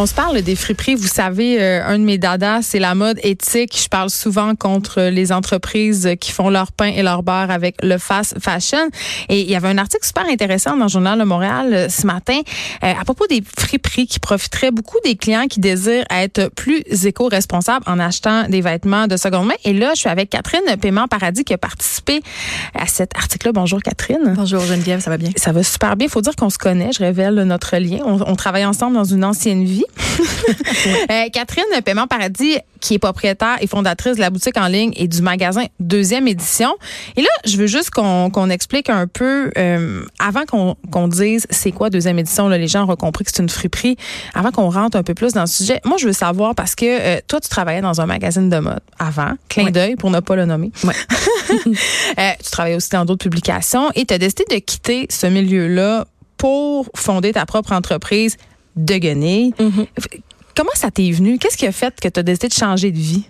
On se parle des friperies. Vous savez, euh, un de mes dadas, c'est la mode éthique. Je parle souvent contre les entreprises qui font leur pain et leur beurre avec le fast fashion. Et il y avait un article super intéressant dans le Journal de Montréal euh, ce matin euh, à propos des friperies qui profiteraient beaucoup des clients qui désirent être plus éco-responsables en achetant des vêtements de seconde main. Et là, je suis avec Catherine Paiement Paradis qui a participé à cet article-là. Bonjour Catherine. Bonjour Geneviève, ça va bien? Ça va super bien. Il faut dire qu'on se connaît. Je révèle notre lien. On, on travaille ensemble dans une ancienne vie. Euh, Catherine Paiement Paradis, qui est propriétaire et fondatrice de la boutique en ligne et du magasin Deuxième Édition. Et là, je veux juste qu'on explique un peu, euh, avant qu'on dise c'est quoi Deuxième Édition, là, les gens ont compris que c'est une friperie, avant qu'on rentre un peu plus dans le sujet, moi, je veux savoir, parce que euh, toi, tu travaillais dans un magazine de mode avant, clin d'œil pour ne pas le nommer. Tu travaillais aussi dans d'autres publications et tu as décidé de quitter ce milieu-là pour fonder ta propre entreprise de Guenille. Comment ça t'est venu? Qu'est-ce qui a fait que tu as décidé de changer de vie?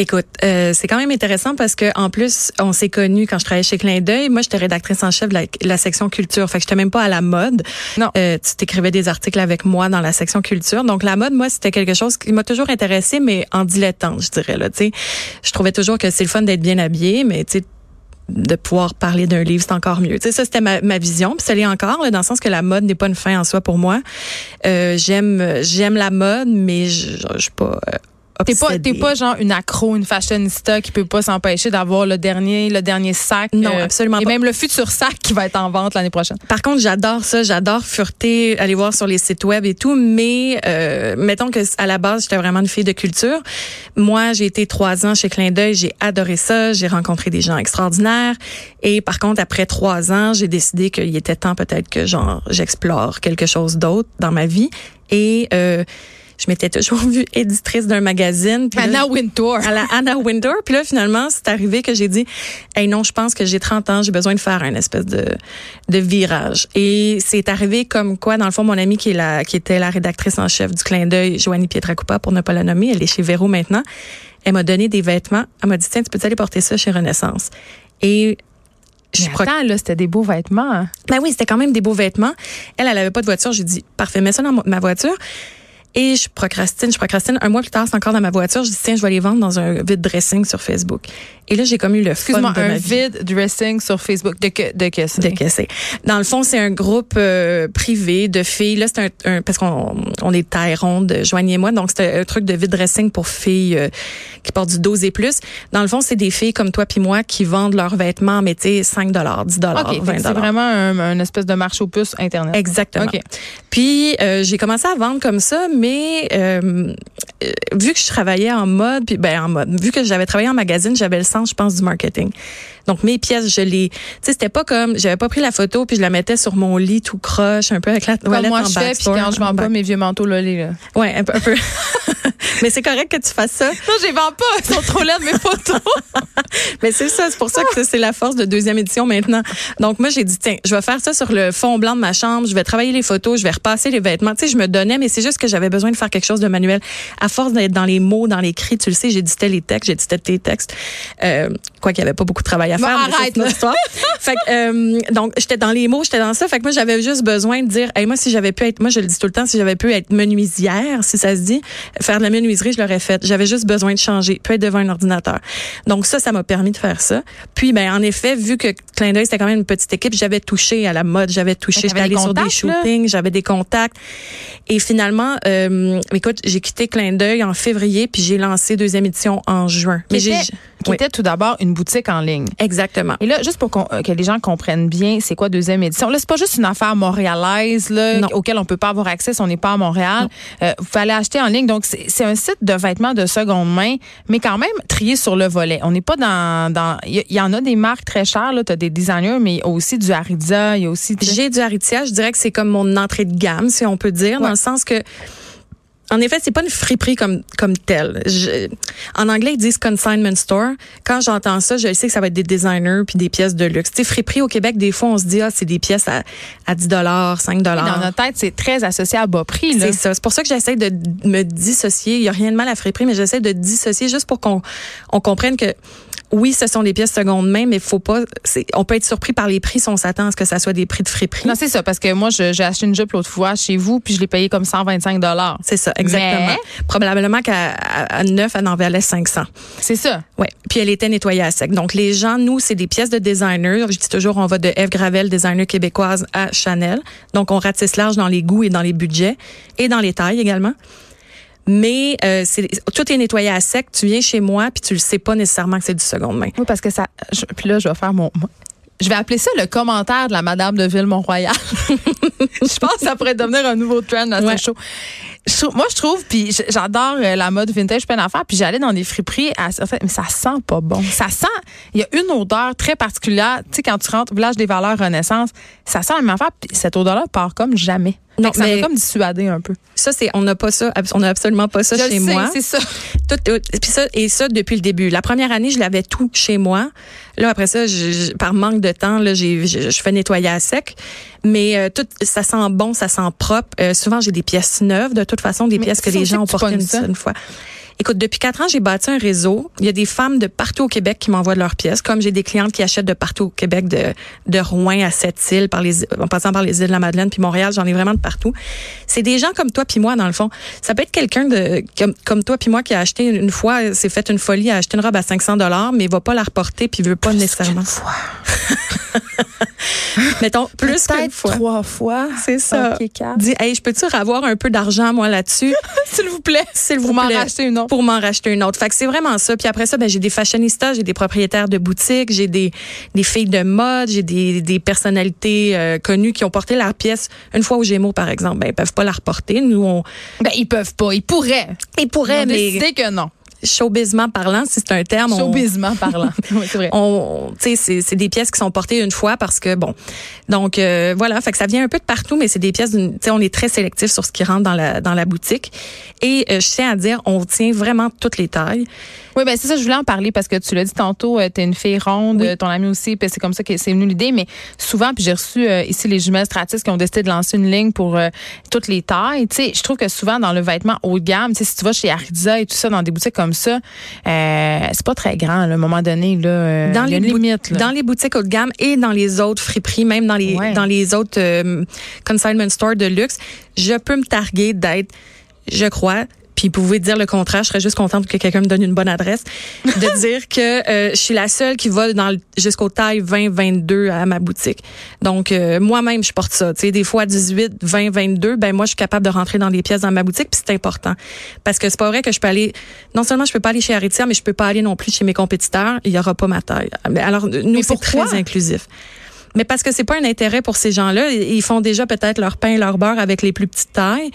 Écoute, euh, c'est quand même intéressant parce que en plus, on s'est connus quand je travaillais chez Clin d'œil. Moi, j'étais rédactrice en chef de la, la, section culture. Fait que j'étais même pas à la mode. Non. Euh, tu t'écrivais des articles avec moi dans la section culture. Donc la mode, moi, c'était quelque chose qui m'a toujours intéressé, mais en dilettante, je dirais là. Tu sais, je trouvais toujours que c'est le fun d'être bien habillé, mais tu sais de pouvoir parler d'un livre, c'est encore mieux. Tu sais, ça, c'était ma, ma vision. Puis ça l'est encore, là, dans le sens que la mode n'est pas une fin en soi pour moi. Euh, j'aime j'aime la mode, mais je je suis pas euh, T'es pas, t'es pas genre une accro, une fashionista qui peut pas s'empêcher d'avoir le dernier, le dernier sac. Non, absolument Et pas. même le futur sac qui va être en vente l'année prochaine. Par contre, j'adore ça, j'adore fureter, aller voir sur les sites web et tout, mais euh, mettons que à la base, j'étais vraiment une fille de culture. Moi, j'ai été trois ans chez Clin d'œil, j'ai adoré ça, j'ai rencontré des gens extraordinaires. Et par contre, après trois ans, j'ai décidé qu'il était temps peut-être que genre j'explore quelque chose d'autre dans ma vie. Et euh, je m'étais toujours vue éditrice d'un magazine. Puis là, Anna Wintour. à la Anna Winter. Puis là, finalement, c'est arrivé que j'ai dit, hey non, je pense que j'ai 30 ans, j'ai besoin de faire un espèce de, de virage. Et c'est arrivé comme quoi, dans le fond, mon amie qui est la, qui était la rédactrice en chef du clin d'œil, Joanie Pietracupa, pour ne pas la nommer, elle est chez Véro maintenant. Elle m'a donné des vêtements. Elle m'a dit, tiens, tu peux aller porter ça chez Renaissance? Et je pro- attends, là, c'était des beaux vêtements. hein. ben oui, c'était quand même des beaux vêtements. Elle, elle avait pas de voiture. J'ai dit, parfait, mets ça dans ma voiture. Et je procrastine, je procrastine. Un mois plus tard, c'est encore dans ma voiture. Je dis, tiens, je vais les vendre dans un vide dressing sur Facebook. Et là, j'ai comme eu le fun de un ma vie. vide dressing sur Facebook. De que, de que? De que c'est. Dans le fond, c'est un groupe euh, privé de filles. Là, c'est un, un- parce qu'on on est taille ronde, joignez-moi. Donc, c'est un truc de vide dressing pour filles euh, qui portent du 12 et plus. Dans le fond, c'est des filles comme toi puis moi qui vendent leurs vêtements, mais tu sais, 5 10 OK, fait 20 que c'est vraiment un, un espèce de marche aux puces Internet. Exactement. OK. Puis euh, j'ai commencé à vendre comme ça, mais euh, euh, vu que je travaillais en mode, puis ben en mode, vu que j'avais travaillé en magazine, j'avais le sens, je pense, du marketing. Donc mes pièces, je les, tu sais, c'était pas comme, j'avais pas pris la photo puis je la mettais sur mon lit tout croche, un peu avec la Comme toilette moi, en je fais, puis quand je vends en pas mes vieux manteaux lolés, là. Ouais, un peu. Un peu. mais c'est correct que tu fasses ça. Non, je les vends pas. Ils sont trop laides, mes photos. Mais c'est ça, c'est pour ça que c'est la force de deuxième édition maintenant. Donc moi j'ai dit tiens, je vais faire ça sur le fond blanc de ma chambre, je vais travailler les photos, je vais repasser les vêtements. Tu sais, je me donnais mais c'est juste que j'avais besoin de faire quelque chose de manuel. À force d'être dans les mots, dans les cris, tu le sais, j'éditais les textes, j'éditais tes textes. Euh, quoi qu'il y avait pas beaucoup de travail à Bon, faire. mais arrête, histoire. fait que, euh, donc j'étais dans les mots, j'étais dans ça. Fait que moi j'avais juste besoin de dire, hey, moi si j'avais pu être, moi je le dis tout le temps, si j'avais pu être menuisière, si ça se dit, faire de la menuiserie, je l'aurais fait. J'avais juste besoin de changer, peut être devant un ordinateur. Donc ça, ça m'a permis de faire ça. Puis ben en effet, vu que Clin d'œil c'était quand même une petite équipe, j'avais touché à la mode, j'avais touché, j'étais allée sur des shootings, j'avais des contacts. Et finalement, euh, écoute, j'ai quitté Clin d'œil en février, puis j'ai lancé deuxième édition en juin. J'ai qui oui. était tout d'abord une boutique en ligne. exactement. Et là, juste pour qu'on- euh, que les gens comprennent bien, c'est quoi deuxième édition? Là, c'est pas juste une affaire montréalaise là, Non. auquel on peut pas avoir accès si on n'est pas à Montréal. Euh, vous aller acheter en ligne. Donc, c'est un site de vêtements de seconde main, mais quand même trié sur le volet. On n'est pas dans... dans Il y, il y en a des marques très chères. Tu as des designers, mais il y a aussi du Ariza. Il y a aussi... J'ai du Aritzia, je dirais que c'est comme mon entrée de gamme, si on peut dire, dans le sens que En effet, c'est pas une friperie comme comme telle. Je- en anglais, ils disent consignment store. Quand j'entends ça, je sais que ça va être des designers puis des pièces de luxe. Tu sais, friperie au Québec, des fois, on se dit ah, c'est des pièces à, à 10 dollars, 5 Dans dollars. notre tête, c'est très associé à bas prix. Là. C'est ça. C'est pour ça que j'essaie de me dissocier. Il y a rien de mal à friperie, mais j'essaie de dissocier juste pour qu'on on comprenne que oui, ce sont des pièces seconde main, mais faut pas. c'est- On peut être surpris par les prix si on s'attend à ce que ça soit des prix de friperie. Non, c'est ça, parce que moi, j'ai acheté une jupe l'autre fois chez vous, puis je l'ai payé comme 125 dollars. C'est ça, exactement. Mais- Probablement qu'à neuf, elle en valait 500. C'est ça. Ouais. Puis elle était nettoyée à sec. Donc les gens, nous, c'est des pièces de designer. Je dis toujours, on va de Eve Gravel, designer québécoise, à Chanel. Donc on ratisse large dans les goûts et dans les budgets et dans les tailles également. Mais euh, c'est tout est nettoyé à sec. Tu viens chez moi puis tu le sais pas nécessairement que c'est du seconde main. Oui, parce que ça. je- puis là, je vais faire mon. Je vais appeler ça le commentaire de la Madame de Ville-Mont-Royal. je pense que ça pourrait devenir un nouveau trend à ce Ouais. show. Moi, je trouve, puis j'adore euh, la mode vintage plein d'affaires, puis j'allais dans des friperies, à, certaines- mais ça sent pas bon. Ça sent, il y a une odeur très particulière. Tu sais, quand tu rentres au village des valeurs Renaissance, ça sent la même affaire, puis cette odeur-là part comme jamais. Non, que ça m'a comme dissuadé un peu. Ça c'est on n'a pas ça, on n'a absolument pas ça Je chez le sais, moi. c'est ça. Tout, puis ça et ça depuis le début. La première année, je l'avais tout chez moi. Là après ça, je- par manque de temps, là, j'ai je, je fais nettoyer à sec. Mais euh, tout ça sent bon, ça sent propre. Euh, souvent j'ai des pièces neuves, de toute façon des Mais pièces que les gens ont portées une, une fois. Écoute, depuis quatre ans, j'ai bâti un réseau. Il y a des femmes de partout au Québec qui m'envoient leurs pièces, comme j'ai des clientes qui achètent de partout au Québec, de, de Rouen à Sept-Îles, par les, en passant par les îles de la Madeleine, puis Montréal, j'en ai vraiment de partout. C'est des gens comme toi puis moi, dans le fond. Ça peut être quelqu'un de comme, comme toi puis moi qui a acheté une fois, s'est fait une folie, a acheté une robe à 500 dollars, mais il va pas la reporter puis veut pas nécessairement. Mettons plus qu'une Peut-être fois. trois fois. C'est ça. Dis, hey, je peux-tu avoir un peu d'argent, moi, là-dessus? S'il vous plaît. S'il vous Pour m'en plaît. racheter une autre. Pour m'en racheter une autre. Fait que c'est vraiment ça. Puis après ça, ben, j'ai des fashionistas, j'ai des propriétaires de boutiques, j'ai des, des filles de mode, j'ai des, des personnalités euh, connues qui ont porté leur pièce une fois au Gémeaux, par exemple. Ben, ils peuvent pas la reporter. Nous, on, Ben, ils peuvent pas. Ils pourraient. ils Ils pourraient, ont mais décidé que non. Showbizement parlant, si c'est un terme, on, Showbizement parlant. oui, c'est vrai. on, c'est, des pièces qui sont portées une fois parce que bon, donc euh, voilà, fait que ça vient un peu de partout, mais c'est des pièces, d'une- tu sais, on est très sélectif sur ce qui rentre dans la dans la boutique. Et euh, je tiens à dire, on tient vraiment toutes les tailles. Oui, ben c'est ça, je voulais en parler parce que tu l'as dit tantôt, tu es une fille ronde, Oui. euh, ton ami aussi, puis c'est comme ça que c'est venu l'idée. Mais souvent, puis j'ai reçu euh, ici les jumelles Stratis qui ont décidé de lancer une ligne pour euh, toutes les tailles. Tu sais, je trouve que souvent dans le vêtement haut de gamme, tu sais, si tu vas chez Ariza et tout ça, dans des boutiques comme ça, euh, c'est pas très grand. là, à un moment donné, là, euh, dans il y a les une limite. Là. dans les boutiques haut de gamme et dans les autres friperies, même dans les Ouais. dans les autres euh, consignment stores de luxe, je peux me targuer d'être, je crois. Puis vous pouvez dire le contraire, je serais juste contente que quelqu'un me donne une bonne adresse, de dire que euh, je suis la seule qui va dans jusqu'au taille 20 22 à ma boutique. Donc euh, moi-même je porte ça, tu sais des fois 18, 20, 22, ben moi je suis capable de rentrer dans des pièces dans ma boutique, puis c'est important parce que c'est pas vrai que je peux aller non seulement je peux pas aller chez Aritzia, mais je peux pas aller non plus chez mes compétiteurs, il y aura pas ma taille. Mais alors nous c'est très inclusif. Mais parce que c'est pas un intérêt pour ces gens-là. Ils font déjà peut-être leur pain leur beurre avec les plus petites tailles.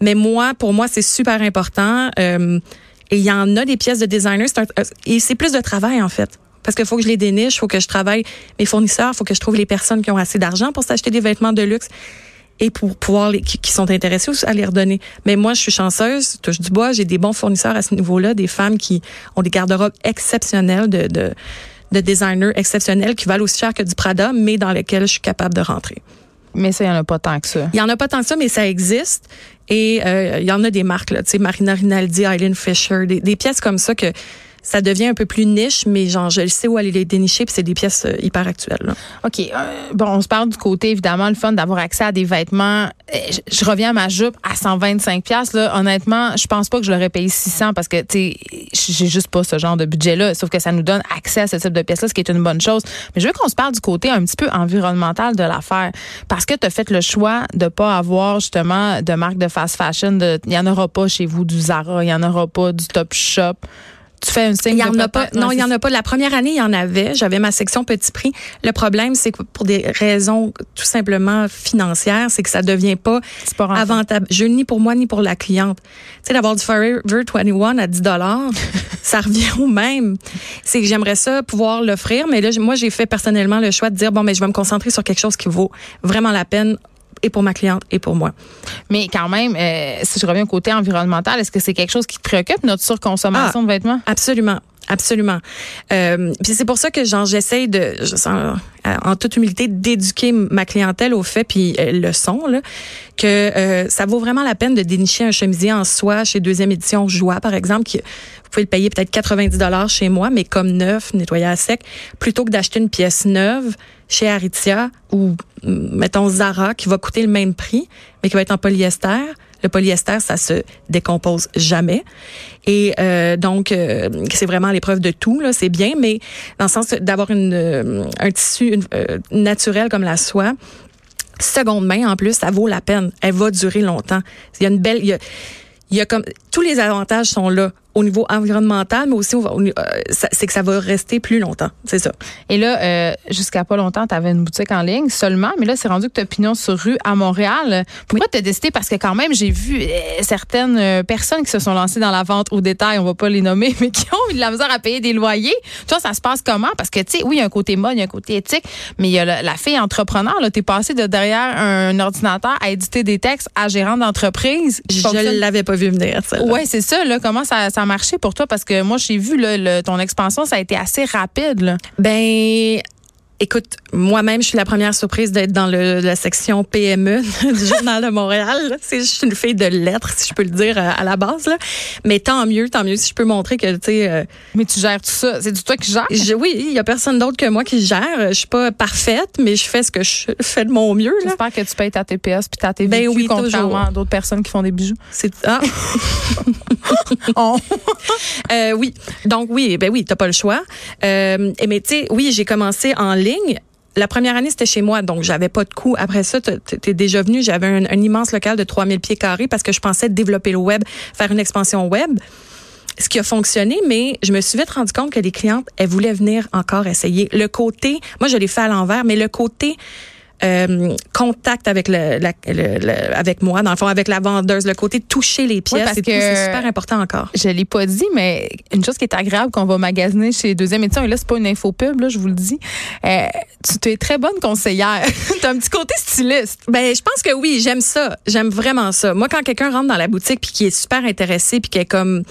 Mais moi, pour moi, c'est super important. Euh, il y en a des pièces de designer. Un- euh, et c'est plus de travail, en fait. Parce qu'il faut que je les déniche, il faut que je travaille mes fournisseurs, il faut que je trouve les personnes qui ont assez d'argent pour s'acheter des vêtements de luxe et pour pouvoir les, qui, qui sont intéressés à les redonner. Mais moi, je suis chanceuse, touche du bois, j'ai des bons fournisseurs à ce niveau-là, des femmes qui ont des garde-robes exceptionnels de, de, de designers exceptionnels qui valent aussi cher que du Prada, mais dans lesquels je suis capable de rentrer. Mais ça, il y en a pas tant que ça. Il y en a pas tant que ça, mais ça existe. Et euh, il y en a des marques, là, tu sais, Marina Rinaldi, Eileen Fisher, des, des pièces comme ça que ça devient un peu plus niche, mais genre, je sais où aller les dénicher, puis c'est des pièces euh, hyper actuelles. là. OK. euh, bon, on se parle du côté, évidemment, le fun d'avoir accès à des vêtements. Euh, Je, reviens à ma jupe à 125 pièces là. Honnêtement, je pense pas que je l'aurais payé 600 parce que, tu sais, j'ai juste pas ce genre de budget-là. Sauf que ça nous donne accès à ce type de pièces-là, ce qui est une bonne chose. Mais je veux qu'on se parle du côté un petit peu environnemental de l'affaire. Parce que tu as fait le choix de pas avoir, justement, de marque de fast fashion. Il y en aura pas chez vous du Zara, il y en aura pas du Top Shop. Tu fais un signe Il y en de a pas. Non, il y en a pas. La première année, il y en avait. J'avais ma section petit prix. Le problème, c'est que pour des raisons tout simplement financières, c'est que ça devient pas pas rentable. avantageux ni pour moi ni pour la cliente. Tu sais, d'avoir du Forever 21 à 10 dollars, ça revient au même. C'est que j'aimerais ça pouvoir l'offrir, mais là, moi, j'ai fait personnellement le choix de dire bon, mais je vais me concentrer sur quelque chose qui vaut vraiment la peine et pour ma cliente et pour moi. Mais quand même, euh, si je reviens au côté environnemental, est-ce que c'est quelque chose qui te préoccupe, notre surconsommation Ah. de vêtements? Absolument. Absolument. Euh, puis c'est pour ça que j'essaye de, je sens, euh, en toute humilité, d'éduquer ma clientèle au fait, puis elles le sont, là, que euh, ça vaut vraiment la peine de dénicher un chemisier en soie chez deuxième édition Joie, par exemple, qui vous le payer peut-être 90 dollars chez moi, mais comme neuf, nettoyé à sec, plutôt que d'acheter une pièce neuve chez Aritzia ou mm, mettons Zara qui va coûter le même prix, mais qui va être en polyester. Le polyester, ça se décompose jamais. Et euh, donc, euh, c'est vraiment l'épreuve de tout. Là, c'est bien, mais dans le sens d'avoir une euh, un tissu euh, naturel comme la soie, seconde main en plus, ça vaut la peine. Elle va durer longtemps. Il y a une belle, il y a, il y a comme tous les avantages sont là au niveau environnemental, mais aussi au- au- euh, ça- c'est que ça va rester plus longtemps. C'est ça. Et là, euh, jusqu'à pas longtemps, tu avais une boutique en ligne seulement, mais là, c'est rendu que tu as pignon sur rue à Montréal. Pourquoi tu as décidé? Parce que quand même, j'ai vu euh, certaines personnes qui se sont lancées dans la vente au détail, on va pas les nommer, mais qui ont eu de la misère à payer des loyers. Toi, ça se passe comment? Parce que, tu sais, oui, il y a un côté mode, il y a un côté éthique, mais il y a la, la fille entrepreneur. Tu es passé de derrière un ordinateur à éditer des textes à gérant d'entreprise. Je l'avais pas vu venir. celle-là. Ouais, c'est ça. Là, comment ça, ça marché pour toi? Parce que moi, j'ai vu le- ton expansion, ça a été assez rapide. Là. Ben, écoute, moi-même, je suis la première surprise d'être dans le, la section PME du Journal de Montréal. je suis une fille de lettres, si je peux le dire à, à la base. Là. Mais tant mieux, tant mieux si je peux montrer que, tu sais, euh, Mais tu gères tout ça. C'est du toi qui gères? je- oui, il y a personne d'autre que moi qui gère. Je suis pas parfaite, mais je fais ce que je fais de mon mieux. J'espère que tu payes ta TPS puis ta TVQ Ben oui, contrairement à d'autres personnes qui font des bijoux. C'est ah. Euh, oui. Donc oui, ben oui, t'as pas le choix. Euh, mais tu sais, oui, j'ai commencé en ligne. La première année, c'était chez moi, donc j'avais pas de coût. Après ça, t'es t'es déjà venu, j'avais un, un immense local de 3000 pieds carrés parce que je pensais développer le web, faire une expansion web. Ce qui a fonctionné, mais je me suis vite rendu compte que les clientes, elles voulaient venir encore essayer. Le côté, moi je l'ai fait à l'envers, mais le côté euh, contact avec le, la- le- le- avec moi, dans le fond, avec la vendeuse, le côté toucher les pièces, parce que- c'est super important encore. Je l'ai pas dit, mais une chose qui est agréable qu'on va magasiner chez Deuxième Édition, et là, c'est pas une info pub, là, je vous le dis. Euh, tu tu es très bonne conseillère. tu as un petit côté styliste. Ben, je pense que oui, j'aime ça. J'aime vraiment ça. Moi, quand quelqu'un rentre dans la boutique puis qui est super intéressé puis qui est comme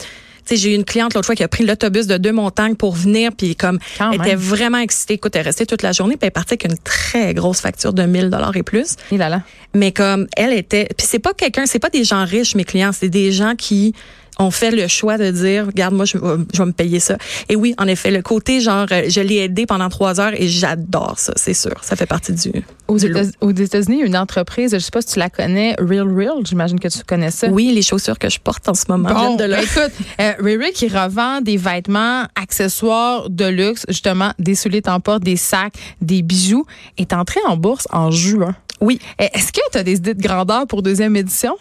j'ai eu une cliente l'autre fois qui a pris l'autobus de deux montagnes pour venir puis comme Quand elle même. était vraiment excitée. Écoute, elle est restée toute la journée puis elle est partie avec une très grosse facture de 1000 dollars et plus. Et là là. Mais comme elle était puis c'est pas quelqu'un, c'est pas des gens riches mes clients, c'est des gens qui ont fait le choix de dire, regarde, moi, je, vais- je vais me payer ça. Et oui, en effet, le côté genre, euh, je l'ai aidé pendant trois heures et j'adore ça, c'est sûr. Ça fait partie du. Aux du États-Unis, une entreprise, je sais pas si tu la connais, Real Real, j'imagine que tu connais ça. Oui, les chaussures que je porte en ce moment Bon, de là. ben écoute, euh, Riri qui revend des vêtements, accessoires de luxe, justement, des souliers temports, des sacs, des bijoux, est entrée en bourse en juin. Oui. Est-ce que tu as des idées de grandeur pour deuxième édition?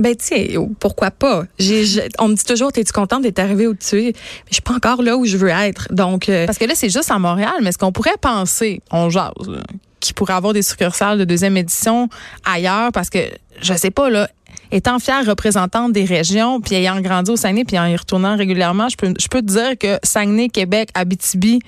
Ben tiens, pourquoi pas? J'ai, On me dit toujours, t'es-tu contente d'être arrivée où tu es? Mais je suis pas encore là où je veux être. Donc, euh, Parce que là, c'est juste à Montréal, mais est-ce qu'on pourrait penser, on jase, là, qu'il pourrait avoir des succursales de deuxième édition ailleurs? Parce que, je sais pas, là, étant fière représentante des régions, puis ayant grandi au Saguenay, puis en y retournant régulièrement, je peux, je peux te dire que Saguenay, Québec, Abitibi,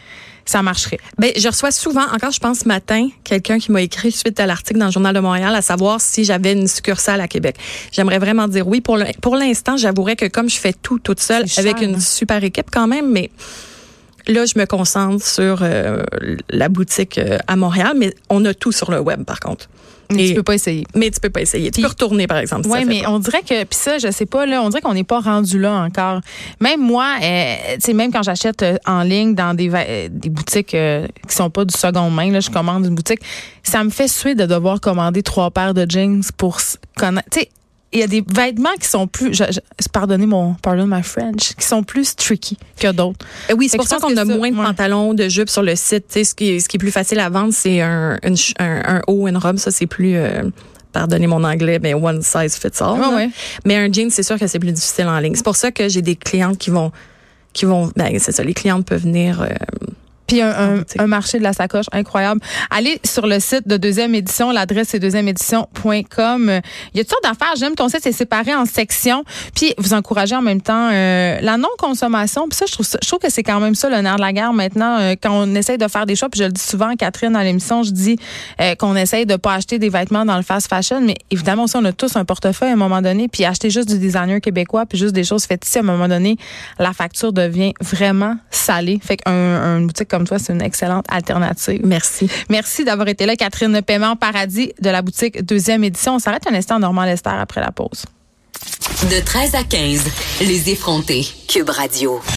ça marcherait. ben, je reçois souvent, encore je pense ce matin, quelqu'un qui m'a écrit suite à l'article dans le Journal de Montréal à savoir si j'avais une succursale à Québec. J'aimerais vraiment dire oui. Pour le- pour l'instant, j'avouerais que comme je fais tout toute seule, avec une hein? super équipe quand même, mais là, je me concentre sur euh, la boutique euh, à Montréal, mais on a tout sur le web par contre. Mais tu peux pas essayer. Mais tu peux pas essayer. Tu peux retourner, par exemple. Oui, mais pas. on dirait que, puis ça, je sais pas, là, on dirait qu'on n'est pas rendu là encore. Même moi, euh, tu sais, même quand j'achète euh, en ligne dans des, euh, des boutiques qui sont pas du seconde main, là, je commande une boutique, ça me fait suer de devoir commander trois paires de jeans pour connaître. Tu sais, il y a des vêtements qui sont plus, je, je- pardonnez mon, pardon my French, qui sont plus tricky que d'autres. Euh, Oui, c'est pour ça qu'on a ça, moins de ouais. pantalons, de jupes sur le site. Tu sais, ce qui, est, ce qui est plus facile à vendre, c'est un, une un, un haut, une robe. Ça, c'est plus, euh, pardonnez mon anglais, mais one size fits all. Ouais, là. ouais. Mais un jean, c'est sûr que c'est plus difficile en ligne. C'est pour ça que j'ai des clientes qui vont, qui vont, ben, c'est ça, les clientes peuvent venir, euh, Puis un, un, marché de la sacoche incroyable. Allez sur le site de deuxième édition, l'adresse est deuxièmeédition.com. Il y a toutes sortes d'affaires. J'aime ton site, c'est séparé en sections. Puis vous encouragez en même temps euh, la non-consommation. Puis ça, je trouve, je trouve que c'est quand même ça le nerf de la guerre maintenant. Euh, quand on essaye de faire des choix, puis je le dis souvent, Catherine, à l'émission, je dis euh, qu'on essaye de pas acheter des vêtements dans le fast fashion. Mais évidemment aussi, on a tous un portefeuille à un moment donné. Puis acheter juste du designer québécois, puis juste des choses faites ici, à un moment donné, la facture devient vraiment salée. Fait qu'un boutique comme toi, c'est une excellente alternative. Merci. Merci d'avoir été là, Catherine Paiement Paradis de la boutique deuxième édition. On s'arrête un instant Normand Lester après la pause. De 13 à 15, les effrontés. Cube Radio.